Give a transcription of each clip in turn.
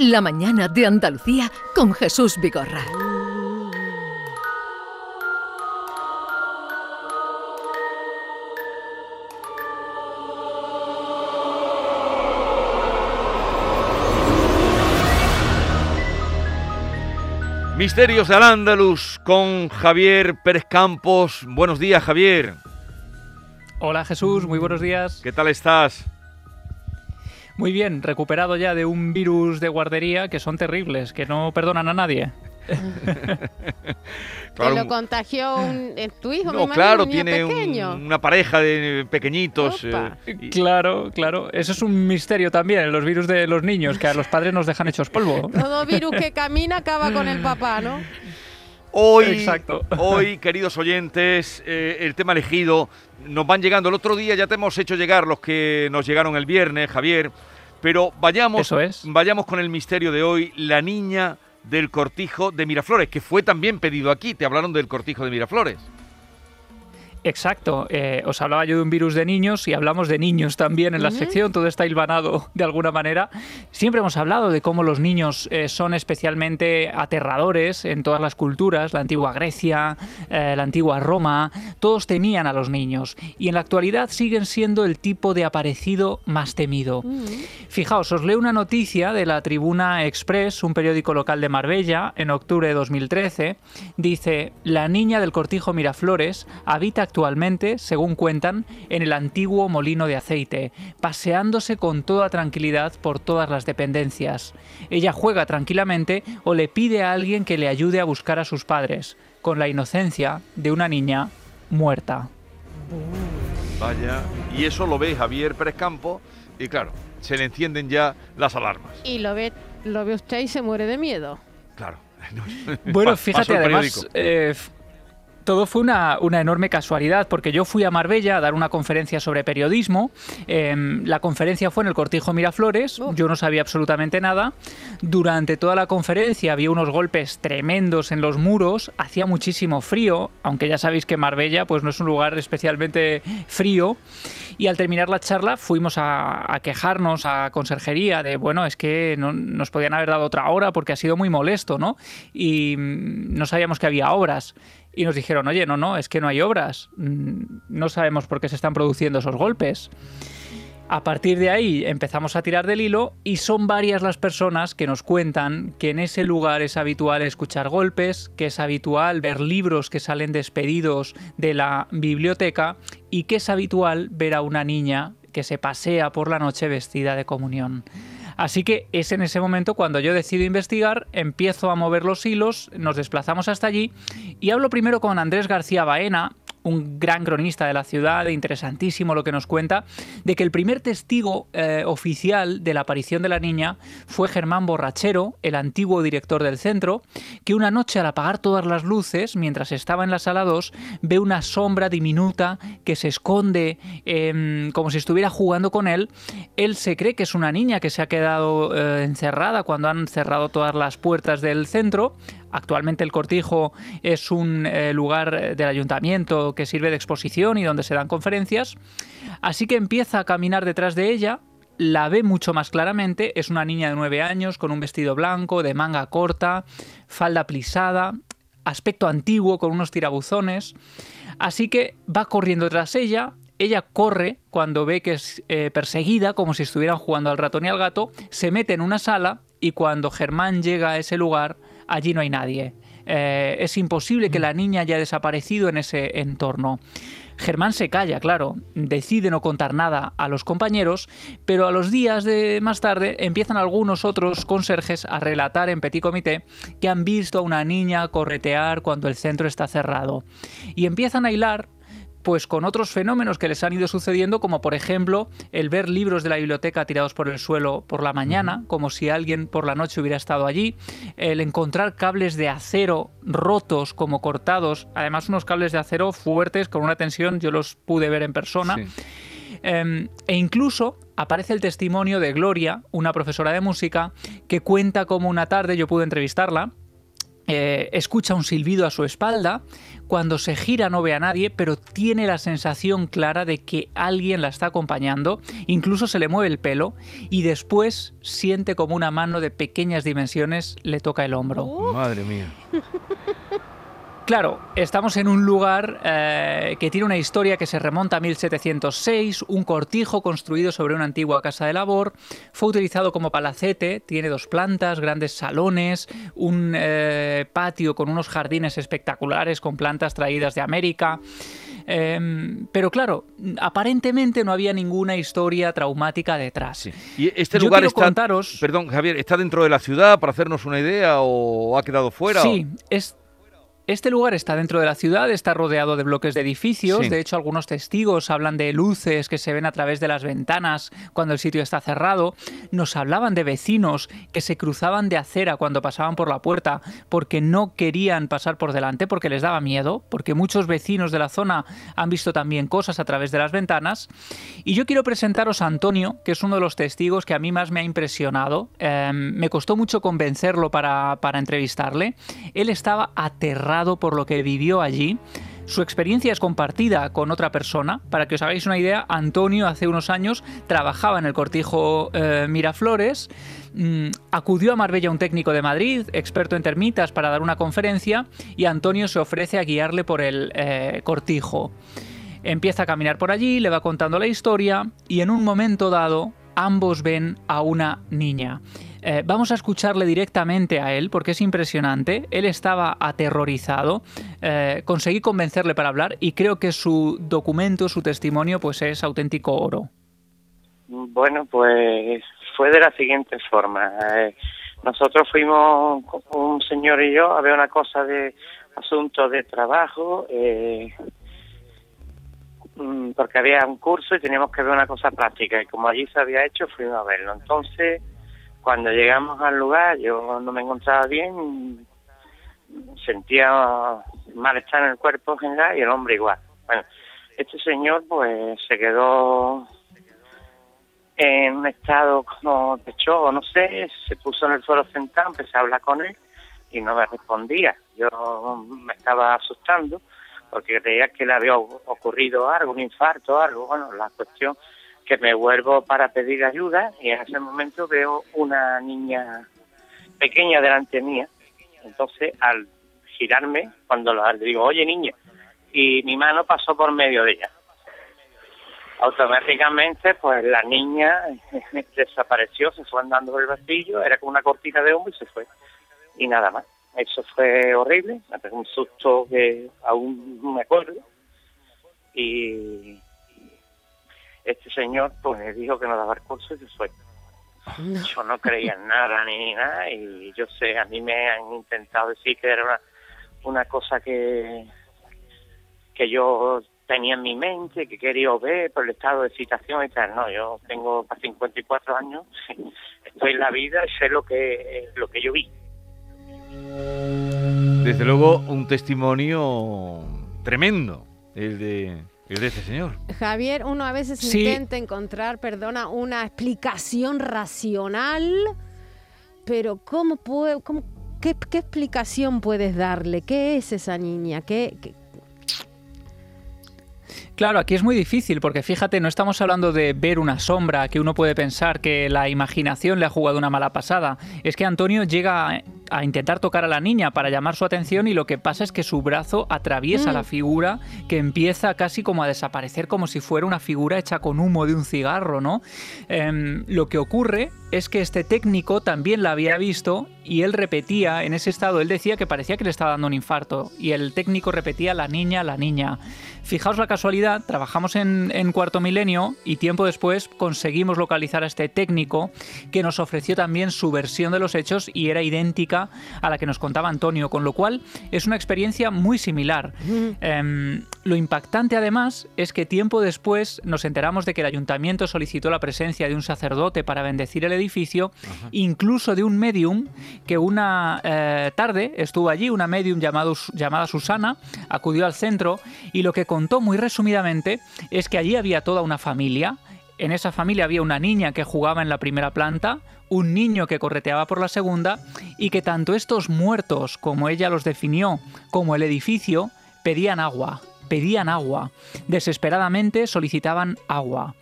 La mañana de Andalucía con Jesús Vigorra. Misterios de Al-Ándalus con Javier Pérez Campos. Buenos días, Javier. Hola Jesús, muy buenos días. ¿Qué tal estás? Muy bien, recuperado ya de un virus de guardería que son terribles, que no perdonan a nadie. Claro, lo contagió un, eh, tu hijo? No, claro, tiene una pareja de pequeñitos. Eh, claro, claro. Eso es un misterio también, los virus de los niños, que a los padres nos dejan hechos polvo. Todo virus que camina acaba con el papá, ¿no? Hoy, Exacto. hoy, queridos oyentes, eh, el tema elegido nos van llegando. El otro día ya te hemos hecho llegar los que nos llegaron el viernes, Javier. Pero vayamos, Eso es. vayamos con el misterio de hoy, la niña del cortijo de Miraflores, que fue también pedido aquí. Te hablaron del cortijo de Miraflores. Exacto. Eh, os hablaba yo de un virus de niños y hablamos de niños también en la sección. Todo está hilvanado de alguna manera. Siempre hemos hablado de cómo los niños eh, son especialmente aterradores en todas las culturas. La antigua Grecia, eh, la antigua Roma, todos temían a los niños. Y en la actualidad siguen siendo el tipo de aparecido más temido. Fijaos, os leo una noticia de la Tribuna Express, un periódico local de Marbella, en octubre de 2013. Dice, la niña del cortijo Miraflores habita actualmente, según cuentan, en el antiguo molino de aceite, paseándose con toda tranquilidad por todas las dependencias. Ella juega tranquilamente o le pide a alguien que le ayude a buscar a sus padres, con la inocencia de una niña muerta. Vaya, y eso lo ve Javier Pérez Campo, y claro, se le encienden ya las alarmas. Y lo ve, lo ve usted y se muere de miedo. Claro. bueno, fíjate, además, todo fue una, enorme casualidad, porque yo fui a Marbella a dar una conferencia sobre periodismo. Em, la conferencia fue en el Cortijo Miraflores, yo no sabía absolutamente nada. Durante toda la conferencia había unos golpes tremendos en los muros, hacía muchísimo frío, aunque ya sabéis que Marbella pues, no es un lugar especialmente frío. Y al terminar la charla fuimos a, quejarnos a conserjería de, bueno, es que no, nos podían haber dado otra hora porque ha sido muy molesto, ¿no? Y mm, no sabíamos que había obras y nos dijeron, oye, no, no, es que no hay obras, mm, no sabemos por qué se están produciendo esos golpes. A partir de ahí empezamos a tirar del hilo y son varias las personas que nos cuentan que en ese lugar es habitual escuchar golpes, que es habitual ver libros que salen despedidos de la biblioteca y que es habitual ver a una niña que se pasea por la noche vestida de comunión. Así que es en ese momento cuando yo decido investigar, empiezo a mover los hilos, nos desplazamos hasta allí y hablo primero con Andrés García Baena, un gran cronista de la ciudad, interesantísimo lo que nos cuenta, de que el primer testigo eh, oficial de la aparición de la niña fue Germán Borrachero, el antiguo director del centro, que una noche al apagar todas las luces, mientras estaba en la sala 2, ve una sombra diminuta que se esconde em, como si estuviera jugando con él. Él se cree que es una niña que se ha quedado eh, encerrada cuando han cerrado todas las puertas del centro, Actualmente el Cortijo es un eh, lugar del ayuntamiento que sirve de exposición y donde se dan conferencias. Así que empieza a caminar detrás de ella, la ve mucho más claramente, es una niña de 9 años con un vestido blanco, de manga corta, falda plisada, aspecto antiguo con unos tirabuzones. Así que va corriendo tras ella, ella corre cuando ve que es eh, perseguida, como si estuvieran jugando al ratón y al gato, se mete en una sala y cuando Germán llega a ese lugar, allí no hay nadie. Eh, es imposible que la niña haya desaparecido en ese entorno. Germán se calla, claro, decide no contar nada a los compañeros, pero a los días de más tarde empiezan algunos otros conserjes a relatar en petit comité que han visto a una niña corretear cuando el centro está cerrado. Y empiezan a hilar pues con otros fenómenos que les han ido sucediendo, como por ejemplo el ver libros de la biblioteca tirados por el suelo por la mañana, como si alguien por la noche hubiera estado allí, el encontrar cables de acero rotos como cortados, además unos cables de acero fuertes con una tensión, yo los pude ver en persona. Em, e incluso aparece el testimonio de Gloria, una profesora de música, que cuenta como una tarde, yo pude entrevistarla, eh, escucha un silbido a su espalda, cuando se gira no ve a nadie, pero tiene la sensación clara de que alguien la está acompañando, incluso se le mueve el pelo y después siente como una mano de pequeñas dimensiones le toca el hombro. Madre mía. Claro, estamos en un lugar eh, que tiene una historia que se remonta a 1706, un cortijo construido sobre una antigua casa de labor, fue utilizado como palacete, tiene dos plantas, grandes salones, un eh, patio con unos jardines espectaculares con plantas traídas de América. Em, pero claro, aparentemente no había ninguna historia traumática detrás. Y este lugar está, perdón Javier, está dentro de la ciudad para hacernos una idea o ha quedado fuera. Sí, es este lugar está dentro de la ciudad, está rodeado de bloques de edificios. De hecho, algunos testigos hablan de luces que se ven a través de las ventanas cuando el sitio está cerrado. Nos hablaban de vecinos que se cruzaban de acera cuando pasaban por la puerta porque no querían pasar por delante, porque les daba miedo, porque muchos vecinos de la zona han visto también cosas a través de las ventanas. Y yo quiero presentaros a Antonio, que es uno de los testigos que a mí más me ha impresionado. Em, me costó mucho convencerlo para, para entrevistarle. Él estaba aterrado por lo que vivió allí. Su experiencia es compartida con otra persona. Para que os hagáis una idea, Antonio hace unos años trabajaba en el cortijo eh, Miraflores, mm, acudió a Marbella un técnico de Madrid, experto en termitas, para dar una conferencia y Antonio se ofrece a guiarle por el eh, cortijo. Empieza a caminar por allí, le va contando la historia y en un momento dado ambos ven a una niña. Eh, vamos a escucharle directamente a él porque es impresionante. Él estaba aterrorizado. Eh, conseguí convencerle para hablar y creo que su documento, su testimonio, pues es auténtico oro. Bueno, pues fue de la siguiente forma. Eh, nosotros fuimos, un señor y yo, a ver una cosa de asuntos de trabajo, mm, porque había un curso y teníamos que ver una cosa práctica. Y como allí se había hecho, fuimos a verlo. Entonces, cuando llegamos al lugar, yo no me encontraba bien, sentía malestar en el cuerpo en general y el hombre igual. Bueno, este señor pues se quedó en un estado como de no sé, se puso en el suelo sentado, empecé a hablar con él y no me respondía. Yo me estaba asustando porque creía que le había ocurrido algo, un infarto algo. Bueno, la cuestión que me vuelvo para pedir ayuda y en ese momento veo una niña pequeña delante mía. Entonces, al girarme, cuando le digo, oye niña, y mi mano pasó por medio de ella. Automáticamente, pues la niña desapareció, se fue andando por el vacío, era como una cortina de humo y se fue. Y nada más. Eso fue horrible, me pegó un susto que aún me acuerdo. Y, este señor pues me dijo que no daba el curso y se fue. Yo no creía en nada ni nada y yo sé, a mí me han intentado decir que era una, una cosa que, que yo tenía en mi mente, que quería ver por el estado de excitación y tal. No, yo tengo 54 años, estoy en la vida y sé lo que, lo que yo vi. Desde luego, un testimonio tremendo, el de es de ese señor. Javier, uno a veces intenta encontrar, perdona, una explicación racional, pero ¿cómo puede, cómo, qué, explicación puedes darle? ¿Qué es esa niña? ¿Qué, Claro, aquí es muy difícil porque fíjate, no estamos hablando de ver una sombra que uno puede pensar que la imaginación le ha jugado una mala pasada. Es que Antonio llega a intentar tocar a la niña para llamar su atención y lo que pasa es que su brazo atraviesa la mm. figura que empieza casi como a desaparecer como si fuera una figura hecha con humo de un cigarro, ¿no? Em, lo que ocurre es que este técnico también la había visto y él repetía, en ese estado, él decía que parecía que le estaba dando un infarto y el técnico repetía la niña, la niña. Fijaos la casualidad, trabajamos en, en Cuarto Milenio y tiempo después conseguimos localizar a este técnico que nos ofreció también su versión de los hechos y era idéntica a la que nos contaba Antonio, con lo cual es una experiencia muy similar. Em, lo impactante además es que tiempo después nos enteramos de que el ayuntamiento solicitó la presencia de un sacerdote para bendecir el edificio, incluso de un medium que una eh, tarde estuvo allí, una medium llamado, llamada Susana, acudió al centro y lo que contó muy resumidamente es que allí había toda una familia, en esa familia había una niña que jugaba en la primera planta, un niño que correteaba por la segunda y que tanto estos muertos, como ella los definió, como el edificio, pedían agua, pedían agua, desesperadamente solicitaban agua.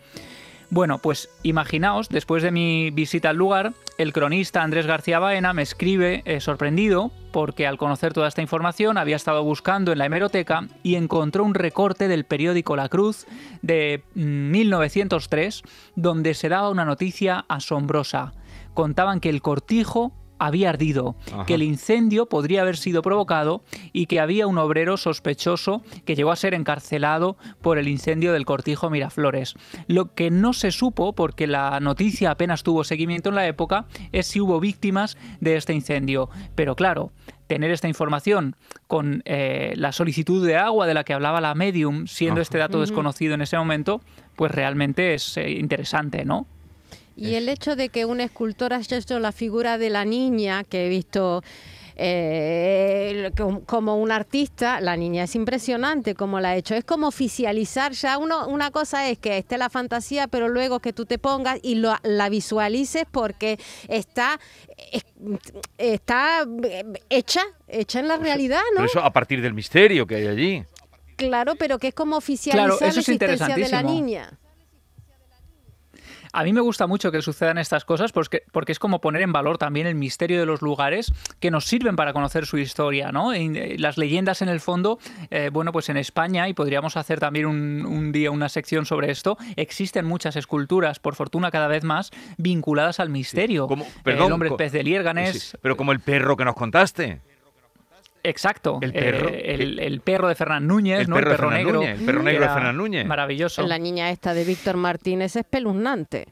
Bueno, pues imaginaos, después de mi visita al lugar, el cronista Andrés García Baena me escribe eh, sorprendido porque al conocer toda esta información había estado buscando en la hemeroteca y encontró un recorte del periódico La Cruz de 1903 mm, donde se daba una noticia asombrosa. Contaban que el cortijo había ardido, que el incendio podría haber sido provocado y que había un obrero sospechoso que llegó a ser encarcelado por el incendio del cortijo Miraflores. Lo que no se supo, porque la noticia apenas tuvo seguimiento en la época, es si hubo víctimas de este incendio. Pero claro, tener esta información con eh, la solicitud de agua de la que hablaba la medium, siendo este dato desconocido en ese momento, pues realmente es eh, interesante, ¿no? Y el hecho de que un escultor haya hecho la figura de la niña, que he visto eh, como un artista, la niña es impresionante como la ha hecho. Es como oficializar ya. Uno, una cosa es que esté la fantasía, pero luego que tú te pongas y la visualices porque está, está hecha, hecha en la realidad, ¿no? eso a partir del misterio que hay allí. Claro, pero que es como oficializar la existencia de la niña. A mí me gusta mucho que sucedan estas cosas porque, porque es como poner en valor también el misterio de los lugares que nos sirven para conocer su historia, ¿no? Eh, las leyendas en el fondo, eh, bueno, pues en España, y podríamos hacer también un, día una sección sobre esto, existen muchas esculturas, por fortuna cada vez más, vinculadas al misterio. Como, el hombre pez de Liérganes. pero como el perro que nos contaste. Exacto. El perro. Eh, el, perro de Fernán Núñez, el ¿no? Perro el perro negro. el perro negro de Fernán Núñez. Maravilloso. La niña esta de Víctor Martínez es espeluznante.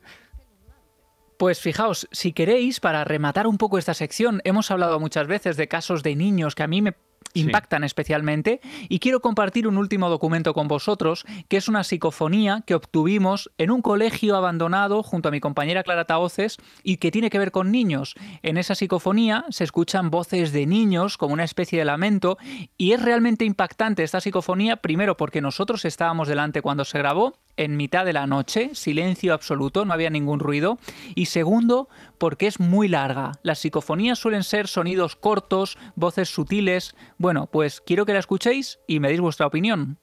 Pues fijaos, si queréis, para rematar un poco esta sección, hemos hablado muchas veces de casos de niños que a mí me impactan especialmente y quiero compartir un último documento con vosotros que es una psicofonía que obtuvimos en un colegio abandonado junto a mi compañera Clara Taoces y que tiene que ver con niños. En esa psicofonía se escuchan voces de niños como una especie de lamento y es realmente impactante esta psicofonía primero porque nosotros estábamos delante cuando se grabó en mitad de la noche, silencio absoluto, no había ningún ruido. Y segundo, porque es muy larga. Las psicofonías suelen ser sonidos cortos, voces sutiles. Bueno, pues quiero que la escuchéis y me deis vuestra opinión.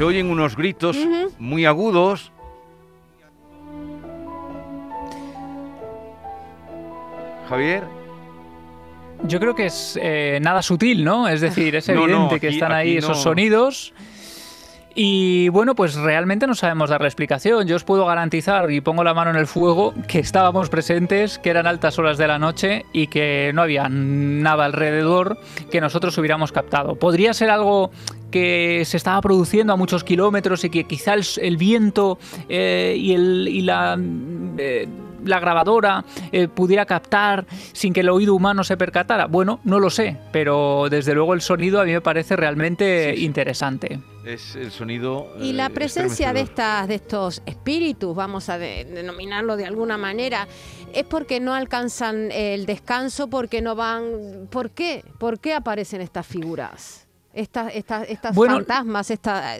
Se oyen unos gritos muy agudos. Javier. Yo creo que es eh, nada sutil, ¿no? Es decir, es evidente que están ahí esos sonidos. Y bueno, pues realmente no sabemos dar la explicación. Yo os puedo garantizar y pongo la mano en el fuego que estábamos presentes, que eran altas horas de la noche y que no había nada alrededor que nosotros hubiéramos captado. Podría ser algo que se estaba produciendo a muchos kilómetros y que quizá el, viento eh, y, el, la... Eh, la grabadora eh, pudiera captar sin que el oído humano se percatara? Bueno, no lo sé, pero desde luego el sonido a mí me parece realmente interesante. Es el sonido. Y la presencia de estas, de estos espíritus, vamos a denominarlo de alguna manera, es porque no alcanzan el descanso, porque no van. ¿Por qué? ¿Por qué aparecen estas figuras? estas, estas, estas fantasmas, esta...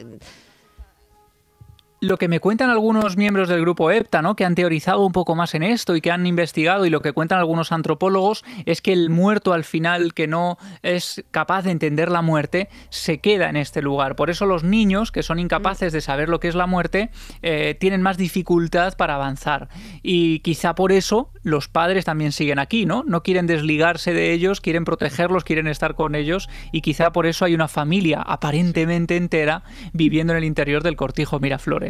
Lo que me cuentan algunos miembros del grupo EPTA, ¿no? que han teorizado un poco más en esto y que han investigado, y lo que cuentan algunos antropólogos es que el muerto al final, que no es capaz de entender la muerte, se queda en este lugar. Por eso los niños, que son incapaces de saber lo que es la muerte, eh, tienen más dificultad para avanzar. Y quizá por eso los padres también siguen aquí, ¿no? No quieren desligarse de ellos, quieren protegerlos, quieren estar con ellos, y quizá por eso hay una familia aparentemente entera viviendo en el interior del cortijo Miraflores.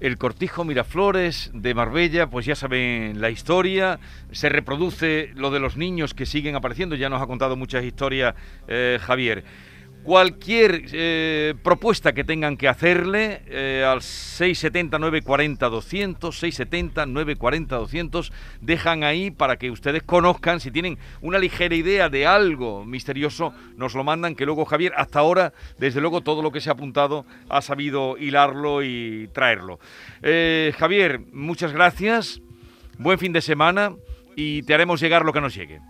El cortijo Miraflores de Marbella, pues ya saben la historia, se reproduce lo de los niños que siguen apareciendo, ya nos ha contado muchas historias eh, Javier. Cualquier eh, propuesta que tengan que hacerle eh, al 670 940 200, 670 940 200, dejan ahí para que ustedes conozcan, si tienen una ligera idea de algo misterioso, nos lo mandan, que luego Javier, hasta ahora, desde luego todo lo que se ha apuntado, ha sabido hilarlo y traerlo. Eh, Javier, muchas gracias, buen fin de semana y te haremos llegar lo que nos llegue.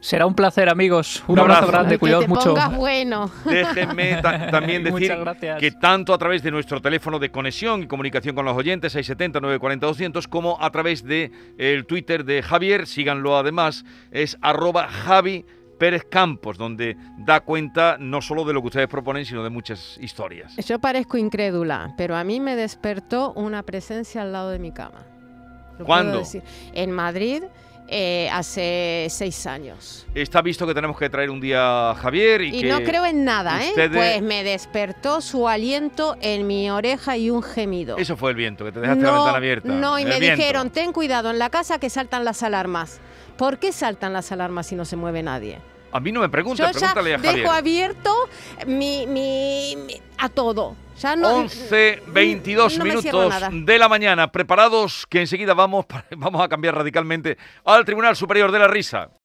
Será un placer, amigos. Un, abrazo, grande, cuidaos mucho. bueno. Déjenme también decir que tanto a través de nuestro teléfono de conexión y comunicación con los oyentes, 670-940-200, como a través de el Twitter de Javier, síganlo además, es arroba Javi Pérez Campos, donde da cuenta no solo de lo que ustedes proponen, sino de muchas historias. Yo parezco incrédula, pero a mí me despertó una presencia al lado de mi cama. ¿Cuándo? En Madrid eh, hace seis años. Está visto que tenemos que traer un día a Javier y, y no creo en nada, ¿eh? Pues me despertó su aliento en mi oreja y un gemido. Eso fue el viento, que te dejaste la ventana abierta. No, y me dijeron, ten cuidado en la casa que saltan las alarmas. ¿Por qué saltan las alarmas si no se mueve nadie? A mí no me pregunta, pregúntale a Javier. dejo abierto mi, mi, a todo. 11, 22 minutos de la mañana. Preparados que enseguida vamos, vamos a cambiar radicalmente al Tribunal Superior de la Risa.